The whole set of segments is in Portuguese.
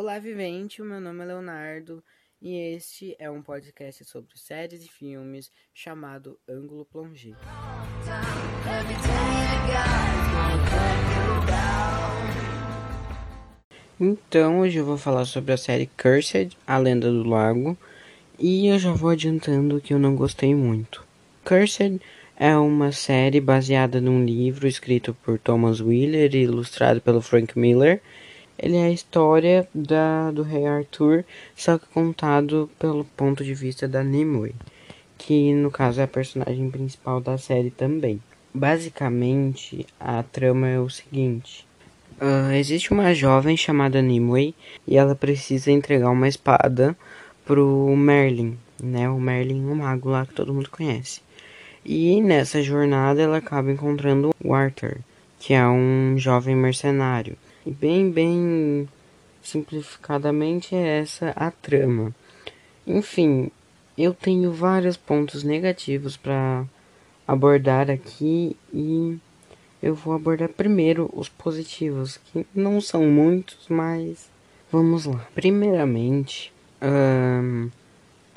Olá, vivente. O meu nome é Leonardo e este é um podcast sobre séries e filmes chamado Ângulo Plongé. Então, hoje eu vou falar sobre a série Cursed, A Lenda do Lago, e eu já vou adiantando que eu não gostei muito. Cursed é uma série baseada num livro escrito por Thomas Wheeler e ilustrado pelo Frank Miller. Ele é a história da, do rei Arthur, só que contado pelo ponto de vista da Nimue, que no caso é a personagem principal da série também. Basicamente, a trama é o seguinte. Uh, existe uma jovem chamada Nimue e ela precisa entregar uma espada pro Merlin, né? O Merlin, o mago lá que todo mundo conhece. E nessa jornada ela acaba encontrando o Arthur, que é um jovem mercenário. Bem, bem simplificadamente é essa a trama. Enfim, eu tenho vários pontos negativos para abordar aqui e eu vou abordar primeiro os positivos, que não são muitos, mas vamos lá. Primeiramente, um,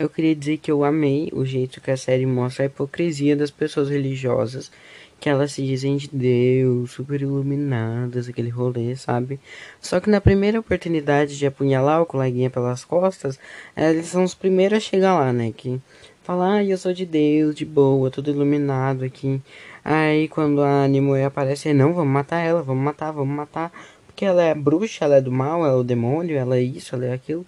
eu queria dizer que eu amei o jeito que a série mostra a hipocrisia das pessoas religiosas, que elas se dizem de Deus, super iluminadas, aquele rolê, sabe? Só que na primeira oportunidade de apunhalar o coleguinha pelas costas, eles são os primeiros a chegar lá, né? Que falar, ah, eu sou de Deus, de boa, tudo iluminado aqui. Aí quando a Nimue aparece, não, vamos matar ela, vamos matar, vamos matar. Porque ela é bruxa, ela é do mal, ela é o demônio, ela é isso, ela é aquilo.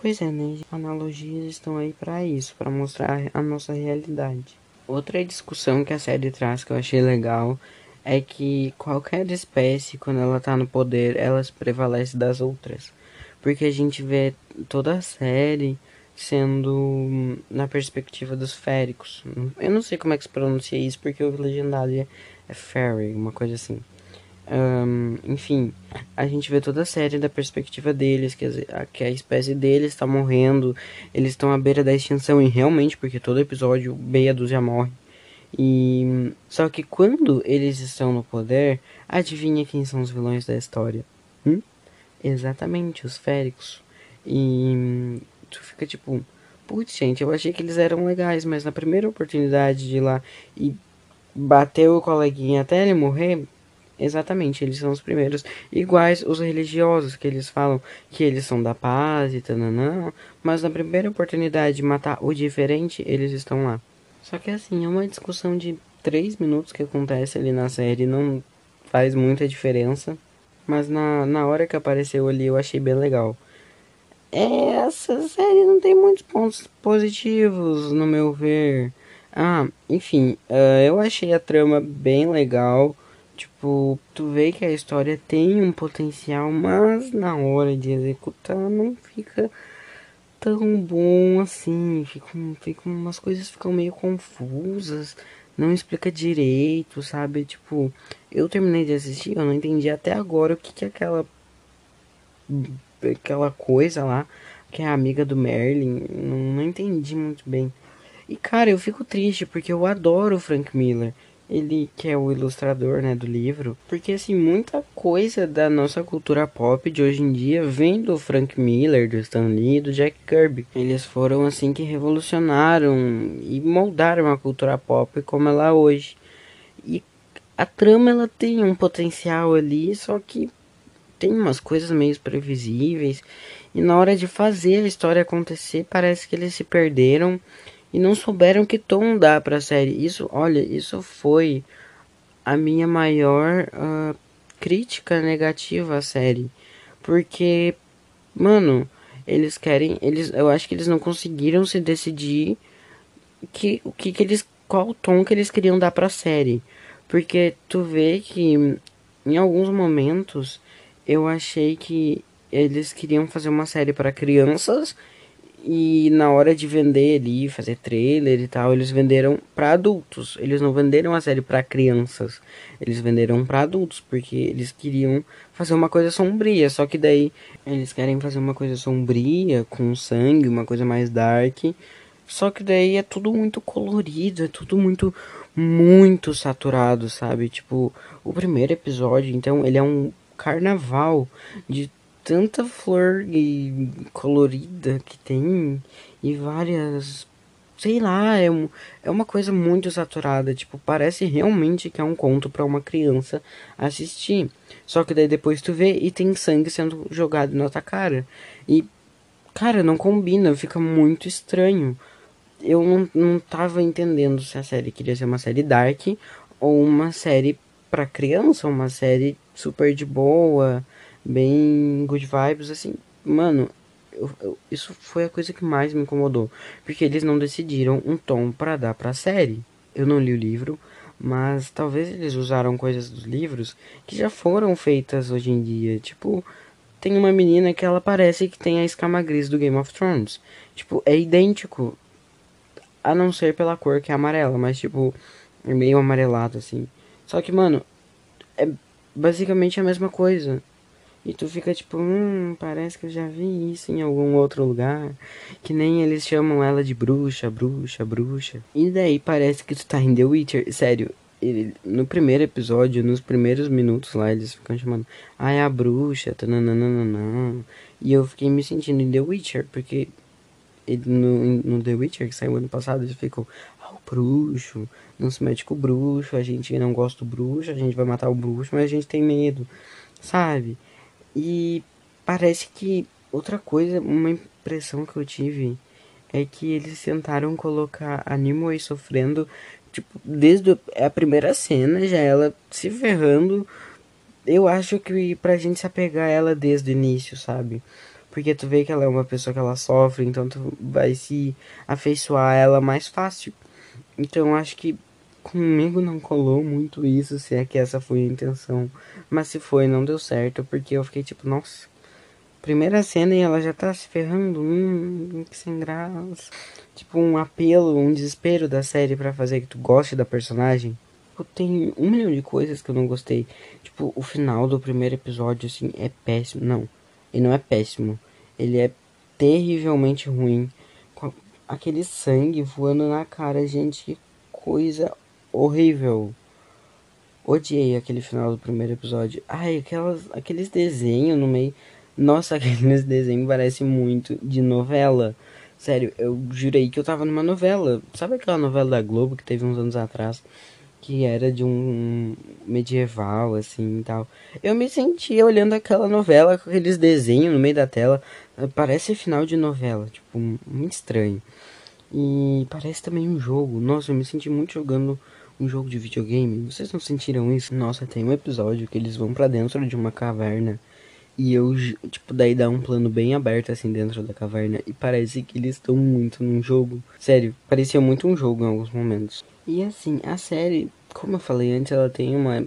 Pois é, né? Analogias estão aí para isso, para mostrar a nossa realidade. Outra discussão que a série traz que eu achei legal é que qualquer espécie, quando ela tá no poder, ela prevalece das outras. Porque a gente vê toda a série sendo na perspectiva dos féricos. Eu não sei como é que se pronuncia isso, porque o legendado é, é fairy, uma coisa assim. Um, enfim, a gente vê toda a série da perspectiva deles, que a, que a espécie deles está morrendo, eles estão à beira da extinção, e realmente, porque todo episódio meia dúzia morre. E só que quando eles estão no poder, adivinha quem são os vilões da história? Hum? Exatamente, os féricos. E tu fica tipo, putz, gente, eu achei que eles eram legais, mas na primeira oportunidade de ir lá e bater o coleguinha até ele morrer, exatamente, eles são os primeiros. Iguais os religiosos, que eles falam que eles são da paz e tananã, mas na primeira oportunidade de matar o diferente, eles estão lá. Só que assim, é uma discussão de três minutos que acontece ali na série, não faz muita diferença. Mas na, na hora que apareceu ali eu achei bem legal. Essa série não tem muitos pontos positivos, no meu ver. Ah, enfim, uh, eu achei a trama bem legal. Tipo, tu vê que a história tem um potencial, mas na hora de executar não fica tão bom assim. Ficam, ficam, umas coisas ficam meio confusas, não explica direito, sabe? Tipo, eu terminei de assistir, eu não entendi até agora o que, que aquela aquela coisa lá, que é amiga do Merlin, não, não entendi muito bem. E cara, eu fico triste porque eu adoro o Frank Miller. Ele que é o ilustrador, né, do livro, porque assim, muita coisa da nossa cultura pop de hoje em dia vem do Frank Miller, do Stan Lee do Jack Kirby. Eles foram assim que revolucionaram e moldaram a cultura pop como ela é hoje. E a trama ela tem um potencial ali, só que tem umas coisas meio previsíveis e na hora de fazer a história acontecer parece que eles se perderam e não souberam que tom dar para a série. Isso, olha, isso foi a minha maior uh, crítica negativa à série, porque, mano, eles querem, eles, eu acho que eles não conseguiram se decidir que o que, que eles, qual tom que eles queriam dar para a série, porque tu vê que em alguns momentos eu achei que eles queriam fazer uma série para crianças e na hora de vender ali, fazer trailer e tal, eles venderam para adultos. Eles não venderam a série para crianças. Eles venderam para adultos porque eles queriam fazer uma coisa sombria, só que daí eles querem fazer uma coisa sombria com sangue, uma coisa mais dark. Só que daí é tudo muito colorido, é tudo muito muito saturado, sabe? Tipo, o primeiro episódio, então, ele é um carnaval de tanta flor colorida que tem e várias sei lá, é, um, é uma coisa muito saturada, tipo, parece realmente que é um conto para uma criança assistir. Só que daí depois tu vê e tem sangue sendo jogado na tua cara. E cara, não combina, fica muito estranho. Eu não, não tava entendendo se a série queria ser uma série dark ou uma série para criança, uma série super de boa, bem good vibes assim. Mano, eu, eu, isso foi a coisa que mais me incomodou, porque eles não decidiram um tom para dar para a série. Eu não li o livro, mas talvez eles usaram coisas dos livros que já foram feitas hoje em dia. Tipo, tem uma menina que ela parece que tem a escama gris do Game of Thrones. Tipo, é idêntico. A não ser pela cor que é amarela, mas tipo, é meio amarelado assim. Só que, mano, é basicamente a mesma coisa. E tu fica tipo, hum, parece que eu já vi isso em algum outro lugar. Que nem eles chamam ela de bruxa, bruxa, bruxa. E daí parece que tu tá em The Witcher. Sério, ele, no primeiro episódio, nos primeiros minutos lá, eles ficam chamando, ai, a bruxa, tananana. E eu fiquei me sentindo em The Witcher, porque ele, no, no The Witcher, que saiu ano passado, eles ficam, ah, o bruxo, não se mete com o bruxo, a gente não gosta do bruxo, a gente vai matar o bruxo, mas a gente tem medo, sabe? E parece que outra coisa, uma impressão que eu tive é que eles tentaram colocar a Nimue sofrendo, tipo, desde a primeira cena, já ela se ferrando. Eu acho que pra gente se apegar a ela desde o início, sabe? Porque tu vê que ela é uma pessoa que ela sofre, então tu vai se afeiçoar a ela mais fácil. Então acho que comigo não colou muito isso, se é que essa foi a intenção. Mas se foi, não deu certo, porque eu fiquei tipo, nossa. Primeira cena e ela já tá se ferrando, hum, que sem graça. Tipo, um apelo, um desespero da série para fazer que tu goste da personagem. Tipo, tem um milhão de coisas que eu não gostei. Tipo, o final do primeiro episódio, assim, é péssimo. Não, ele não é péssimo. Ele é terrivelmente ruim. Com aquele sangue voando na cara, gente, que coisa horrível. Odiei aquele final do primeiro episódio. Ai, aquelas, aqueles desenhos no meio. Nossa, aqueles desenhos parecem muito de novela. Sério, eu jurei que eu tava numa novela. Sabe aquela novela da Globo que teve uns anos atrás? Que era de um medieval, assim e tal. Eu me sentia olhando aquela novela com aqueles desenhos no meio da tela. Parece final de novela, tipo, muito estranho. E parece também um jogo. Nossa, eu me senti muito jogando um jogo de videogame. Vocês não sentiram isso? Nossa, tem um episódio que eles vão para dentro de uma caverna. E eu, tipo, daí dá um plano bem aberto assim dentro da caverna. E parece que eles estão muito num jogo. Sério, parecia muito um jogo em alguns momentos. E assim, a série, como eu falei antes, ela tem uma,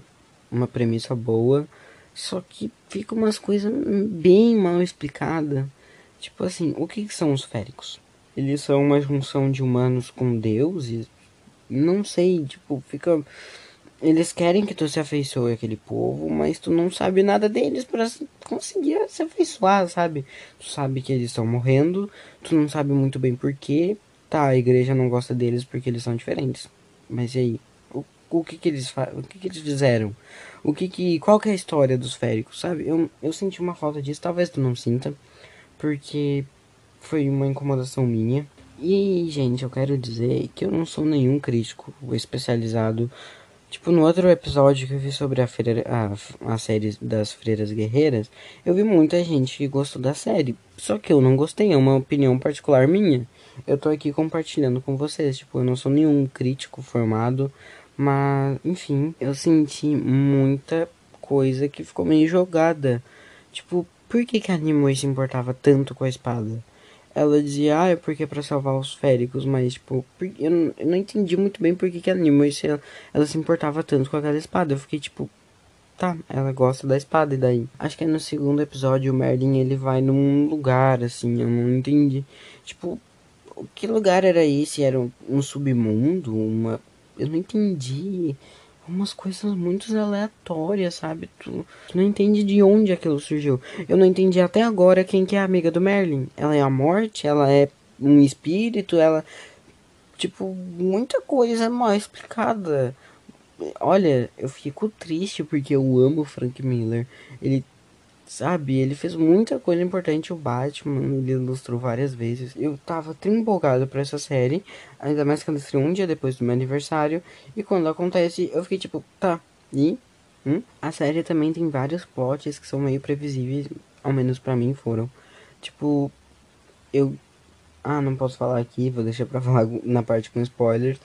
uma premissa boa. Só que fica umas coisas bem mal explicadas. Tipo assim, o que, que são os féricos? Eles são uma junção de humanos com deuses, não sei, tipo, fica. Eles querem que tu se afeiçoe aquele povo, mas tu não sabe nada deles para conseguir se afeiçoar, sabe? Tu sabe que eles estão morrendo, tu não sabe muito bem porquê. Tá, a igreja não gosta deles porque eles são diferentes. Mas e aí? O, o que que eles o que que eles fizeram? O que que qual que é a história dos féricos, sabe? Eu, eu senti uma falta disso, talvez tu não sinta, porque foi uma incomodação minha. E, gente, eu quero dizer que eu não sou nenhum crítico especializado. Tipo, no outro episódio que eu vi sobre a, freira, a, a série das Freiras Guerreiras, eu vi muita gente que gostou da série. Só que eu não gostei, é uma opinião particular minha. Eu tô aqui compartilhando com vocês. Tipo, eu não sou nenhum crítico formado. Mas, enfim, eu senti muita coisa que ficou meio jogada. Tipo, por que, que a Nimue se importava tanto com a espada? Ela dizia, ah, é porque é pra salvar os féricos, mas, tipo, eu não, eu não entendi muito bem por que, que a Nimue, se ela, ela se importava tanto com aquela espada. Eu fiquei, tipo, tá, ela gosta da espada, e daí? Acho que é no segundo episódio o Merlin, ele vai num lugar, assim, eu não entendi. Tipo, que lugar era esse? Era um, um submundo? Uma... Eu não entendi umas coisas muito aleatórias, sabe? Tu, tu, não entende de onde aquilo surgiu. Eu não entendi até agora quem que é a amiga do Merlin. Ela é a morte, ela é um espírito, ela. Tipo, muita coisa mal explicada. Olha, eu fico triste porque eu amo o Frank Miller. Ele Sabe, ele fez muita coisa importante. O Batman, ele ilustrou várias vezes. Eu tava tão empolgado pra essa série. Ainda mais que ela um dia depois do meu aniversário. E quando acontece, eu fiquei tipo, tá, e? Hum? A série também tem vários plots que são meio previsíveis. Ao menos pra mim foram. Tipo, eu. Ah, não posso falar aqui, vou deixar pra falar na parte com spoilers.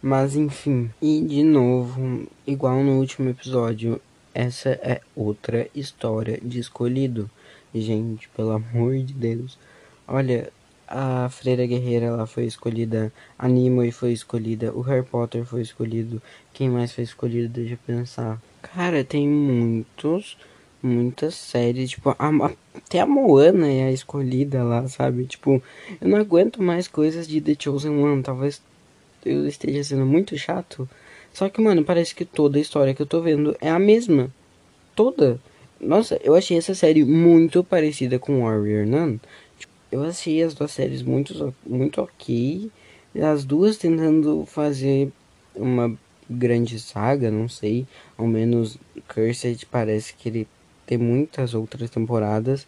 Mas enfim. E de novo, igual no último episódio, essa é outra história de escolhido. Gente, pelo amor de Deus. Olha, a Freira Guerreira ela foi escolhida, a Nimue foi escolhida, o Harry Potter foi escolhido. Quem mais foi escolhido? Deixa eu pensar. Cara, tem muitos, muitas séries, tipo, a, até a Moana é a escolhida lá, sabe? Tipo, eu não aguento mais coisas de The Chosen One, talvez eu esteja sendo muito chato, só que, mano, parece que toda a história que eu tô vendo é a mesma. Toda. Nossa, eu achei essa série muito parecida com Warrior Nun. Eu achei as duas séries muito, muito ok. As duas tentando fazer uma grande saga, não sei. Ao menos Cursed parece que ele tem muitas outras temporadas.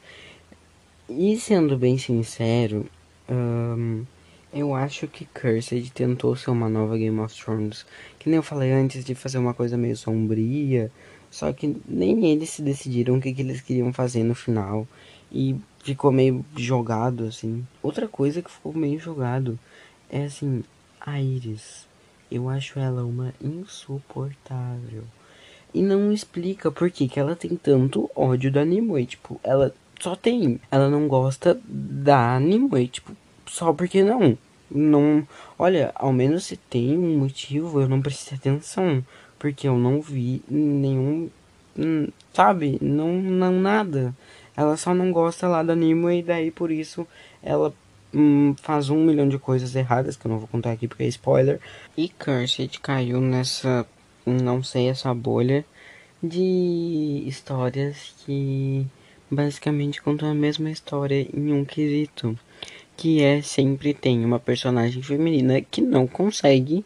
E sendo bem sincero, um, eu acho que Cursed tentou ser uma nova Game of Thrones. Que nem eu falei antes de fazer uma coisa meio sombria. Só que nem eles se decidiram o que, que eles queriam fazer no final. E ficou meio jogado, assim. Outra coisa que ficou meio jogado é assim, a Iris. Eu acho ela uma insuportável. E não explica por que, que ela tem tanto ódio da Nimue. Tipo, ela só tem. Ela não gosta da Nimue. Tipo, só porque não. Não. Olha, ao menos se tem um motivo, eu não prestei atenção. Porque eu não vi nenhum. Hum, sabe? Não, não nada. Ela só não gosta lá da Nemo e daí por isso ela hum, faz um milhão de coisas erradas que eu não vou contar aqui porque é spoiler. E Cursed caiu nessa. Não sei, essa bolha de histórias que basicamente contam a mesma história em um quesito que é sempre tem uma personagem feminina que não consegue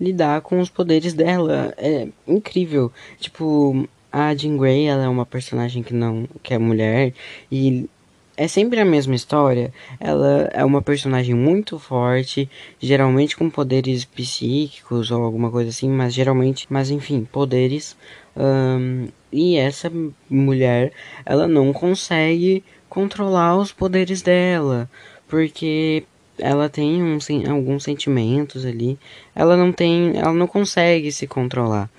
lidar com os poderes dela. É incrível. Tipo, a Jean Grey, ela é uma personagem que não que é mulher e é sempre a mesma história. Ela é uma personagem muito forte, geralmente com poderes psíquicos ou alguma coisa assim, mas geralmente, mas enfim, poderes. Um, e essa mulher, ela não consegue controlar os poderes dela porque ela tem um, alguns sentimentos ali. Ela não tem, ela não consegue se controlar.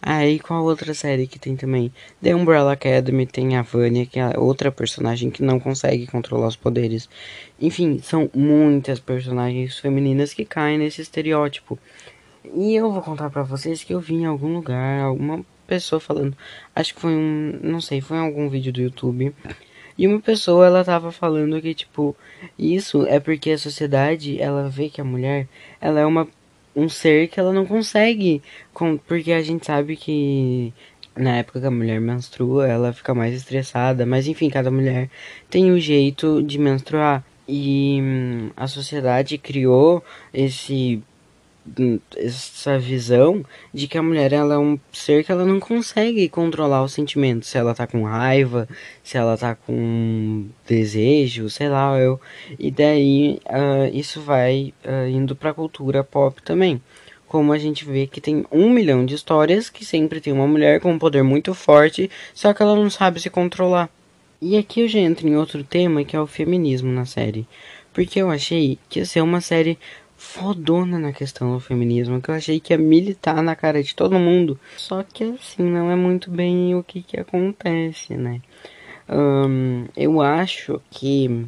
Aí qual outra série que tem também? The Umbrella Academy tem a Vanya, que é outra personagem que não consegue controlar os poderes. Enfim, são muitas personagens femininas que caem nesse estereótipo. E eu vou contar para vocês que eu vi em algum lugar alguma pessoa falando, acho que foi um, não sei, foi em algum vídeo do YouTube e uma pessoa ela tava falando que tipo, isso é porque a sociedade ela vê que a mulher, ela é uma um ser que ela não consegue, com, porque a gente sabe que na época que a mulher menstrua, ela fica mais estressada, mas enfim, cada mulher tem um jeito de menstruar. E hum, a sociedade criou esse essa visão de que a mulher ela é um ser que ela não consegue controlar os sentimentos, se ela tá com raiva, se ela tá com desejo, sei lá, eu. E daí uh, isso vai uh, indo pra cultura pop também. Como a gente vê que tem um milhão de histórias que sempre tem uma mulher com um poder muito forte, só que ela não sabe se controlar. E aqui eu já entro em outro tema que é o feminismo na série. Porque eu achei que ia ser uma série fodona na questão do feminismo, que eu achei que ia militar na cara de todo mundo. Só que assim, não é muito bem o que, que acontece, né? Um, eu acho que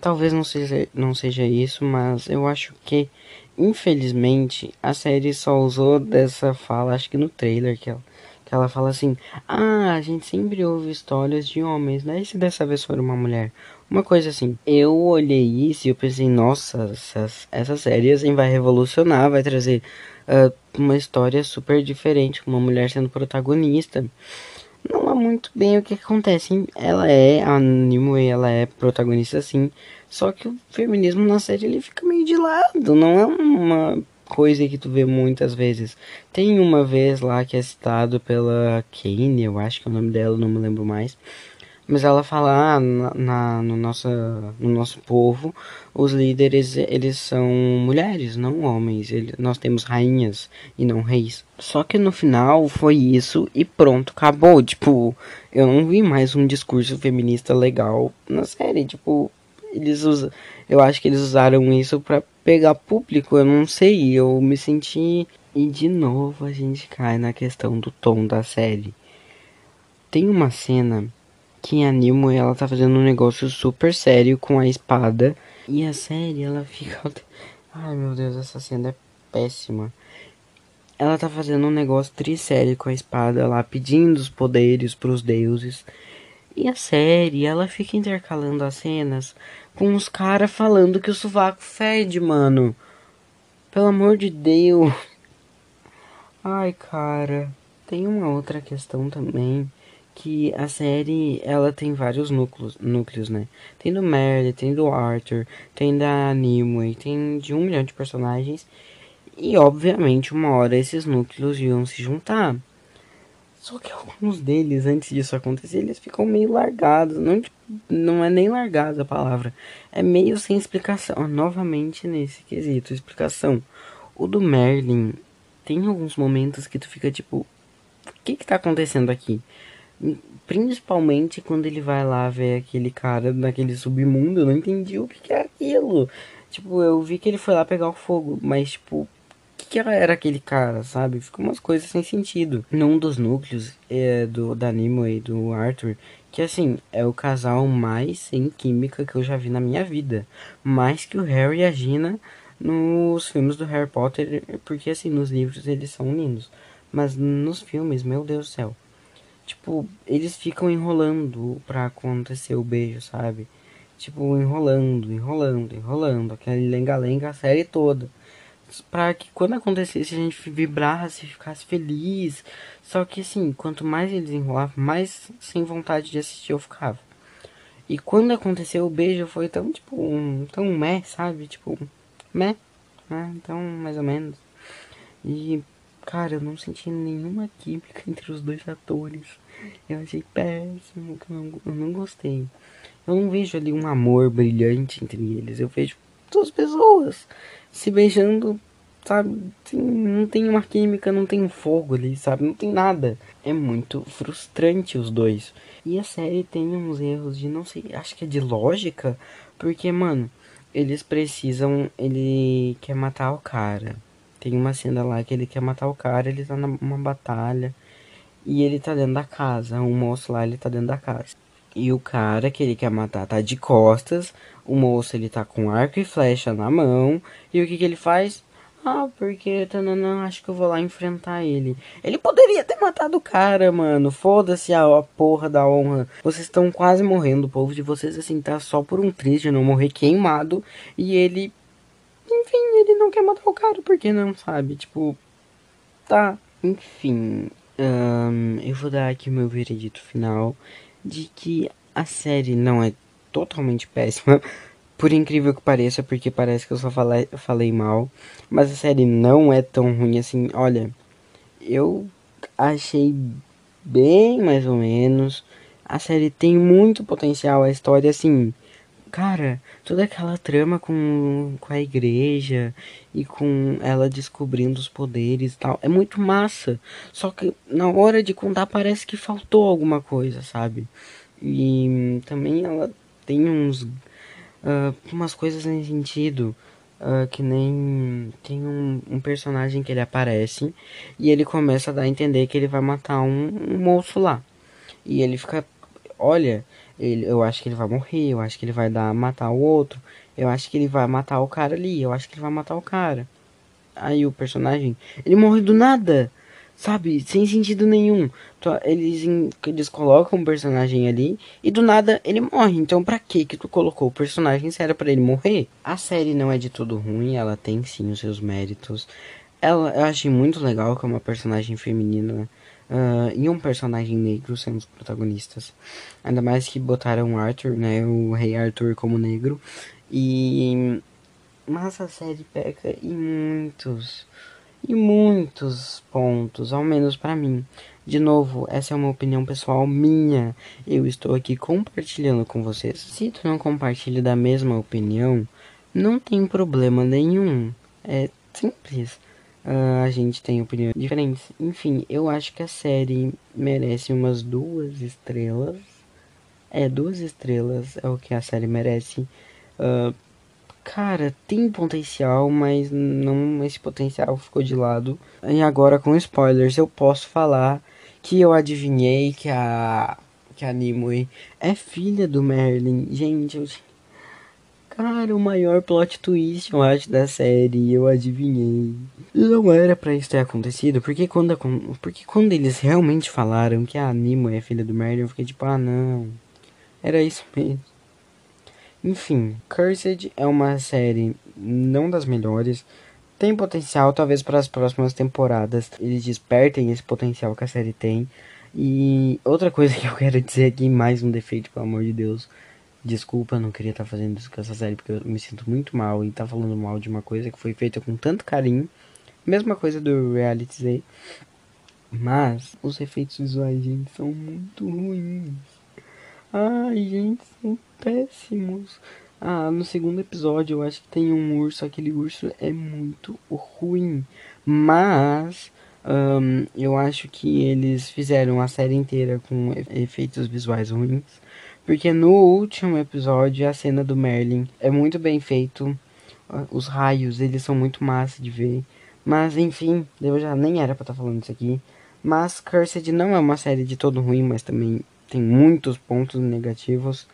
talvez não seja, não seja isso, mas eu acho que infelizmente a série só usou dessa fala, acho que no trailer que ela, que ela fala assim: Ah, a gente sempre ouve histórias de homens, né? E se dessa vez for uma mulher? Uma coisa assim, eu olhei isso e eu pensei, nossa, essa, essa série assim, vai revolucionar, vai trazer uh, uma história super diferente, uma mulher sendo protagonista. Não é muito bem o que acontece. Ela é, a Nimue, ela é protagonista sim, só que o feminismo na série ele fica meio de lado, não é uma coisa que tu vê muitas vezes. Tem uma vez lá que é citado pela Kane, eu acho que é o nome dela, não me lembro mais. Mas ela fala, ah, na, na, no, nossa, no nosso povo, os líderes, eles são mulheres, não homens. Ele, nós temos rainhas e não reis. Só que no final foi isso e pronto, acabou. Tipo, eu não vi mais um discurso feminista legal na série. Tipo, eles usam, eu acho que eles usaram isso para pegar público, eu não sei, eu me senti e de novo a gente cai na questão do tom da série. Tem uma cena que a Nemo ela tá fazendo um negócio super sério com a espada e a série ela fica Ai meu Deus, essa cena é péssima. Ela tá fazendo um negócio sério com a espada lá, pedindo os poderes pros deuses. E a série, ela fica intercalando as cenas com os caras falando que o sovaco fede, mano. Pelo amor de Deus. Ai, cara. Tem uma outra questão também que a série ela tem vários núcleos, núcleos, né? Tem do Merle, tem do Arthur, tem da Nimue, tem de um milhão de personagens. E obviamente uma hora esses núcleos iam se juntar. Só que alguns deles, antes disso acontecer, eles ficam meio largados. Não, não é nem largado a palavra. É meio sem explicação. Novamente nesse quesito, explicação. O do Merlin tem alguns momentos que tu fica tipo. O que que tá acontecendo aqui? Principalmente quando ele vai lá ver aquele cara naquele submundo, eu não entendi o que, que é aquilo. Tipo, eu vi que ele foi lá pegar o fogo, mas tipo, o que, que era aquele cara, sabe? Ficou umas coisas sem sentido. Num dos núcleos é, do, da Nemo e do Arthur, que assim, é o casal mais sem química que eu já vi na minha vida. Mais que o Harry e a Gina nos filmes do Harry Potter, porque assim, nos livros eles são lindos. Mas nos filmes, meu Deus do céu tipo, eles ficam enrolando pra acontecer o beijo, sabe? Tipo, enrolando, enrolando, enrolando, aquele lenga-lenga a série toda. Pra que quando acontecesse a gente vibrasse, ficasse feliz. Só que assim, quanto mais eles enrolavam, mais sem vontade de assistir eu ficava. E quando aconteceu o beijo foi tão, tipo, um, tão meh, sabe? Tipo, meh, né? Então, mais ou menos. E Cara, eu não senti nenhuma química entre os dois atores. Eu achei péssimo, eu não, eu não gostei. Eu não vejo ali um amor brilhante entre eles. Eu vejo duas pessoas se beijando, sabe? não tem uma química, não tem fogo ali, sabe? Não tem nada. É muito frustrante os dois. E a série tem uns erros de, não sei, acho que é de lógica. Porque, mano, eles precisam. Ele quer matar o cara. Tem uma cena lá que ele quer matar o cara, ele tá numa batalha. E ele tá dentro da casa. O moço lá, ele tá dentro da casa. E o cara que ele quer matar tá de costas. O moço, ele tá com arco e flecha na mão. E o que que ele faz? Ah, porque tanana, acho que eu vou lá enfrentar ele. Ele poderia ter matado o cara, mano. Foda-se a, a, porra da honra. Vocês estão quase morrendo. O povo de vocês, assim, tá só por um triste não morrer queimado. E ele enfim, ele não quer matar o cara, por que não, sabe? Tipo, tá. Enfim, um, eu vou dar aqui o meu veredito final de que a série não é totalmente péssima, por incrível que pareça, porque parece que eu só falei, falei mal, mas a série não é tão ruim assim. Olha, eu achei bem mais ou menos. A série tem muito potencial, a história assim Cara, toda aquela trama com, com a igreja e com ela descobrindo os poderes e tal, é muito massa. Só que na hora de contar parece que faltou alguma coisa, sabe? E também ela tem uns. Uh, umas coisas em sentido. Uh, que nem tem um, um, personagem que ele aparece e ele começa a dar a entender que ele vai matar um, um moço lá. E ele fica. Olha, ele, eu acho que ele vai morrer, eu acho que ele vai dar matar o outro, eu acho que ele vai matar o cara ali, eu acho que ele vai matar o cara. Aí o personagem, ele morre do nada, sabe? Sem sentido nenhum. Eles, eles colocam um personagem ali e do nada ele morre. Então pra que que tu colocou o personagem se era pra ele morrer? A série não é de tudo ruim, ela tem sim os seus méritos. Ela, eu achei muito legal que é uma personagem feminina uh, e um personagem negro sendo os protagonistas. Ainda mais que botaram Arthur, né, o rei Arthur como negro. E mas a série peca em muitos e muitos pontos, ao menos para mim. De novo, essa é uma opinião pessoal minha. Eu estou aqui compartilhando com vocês. Se tu não compartilha da mesma opinião, não tem problema nenhum. É simples. Uh, a gente tem opiniões diferentes. Enfim, eu acho que a série merece umas duas estrelas. É, duas estrelas é o que a série merece. Uh, cara, tem potencial, mas não esse potencial ficou de lado. E agora com spoilers eu posso falar que eu adivinhei que a que a Nimue é filha do Merlin. Gente, eu Cara, o maior plot twist, eu acho, da série, eu adivinhei. Não era para isso ter acontecido, porque quando, porque quando eles realmente falaram que a Nimue é filha do Merlin, eu fiquei tipo, ah não, era isso mesmo. Enfim, Cursed é uma série não das melhores, tem potencial talvez para as próximas temporadas, eles despertem esse potencial que a série tem. E outra coisa que eu quero dizer aqui, mais um defeito, pelo amor de Deus, Desculpa, não queria estar tá fazendo isso com essa série porque eu me sinto muito mal e tá falando mal de uma coisa que foi feita com tanto carinho. Mesma coisa do Reality. Mas os efeitos visuais, gente, são muito ruins. Ai, gente, são péssimos. Ah, no segundo episódio eu acho que tem um urso. Aquele urso é muito ruim. Mas um, eu acho que eles fizeram a série inteira com efeitos visuais ruins. Porque no último episódio, a cena do Merlin é muito bem feito. Os raios, eles são muito massa de ver. Mas, enfim, eu já nem era pra estar tá falando isso aqui. Mas Cursed não é uma série de todo ruim, mas também tem muitos pontos negativos.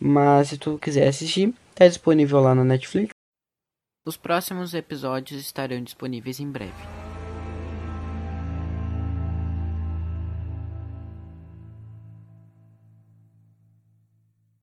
Mas se tu quiser assistir, tá disponível lá na Netflix. Os próximos episódios estarão disponíveis em breve.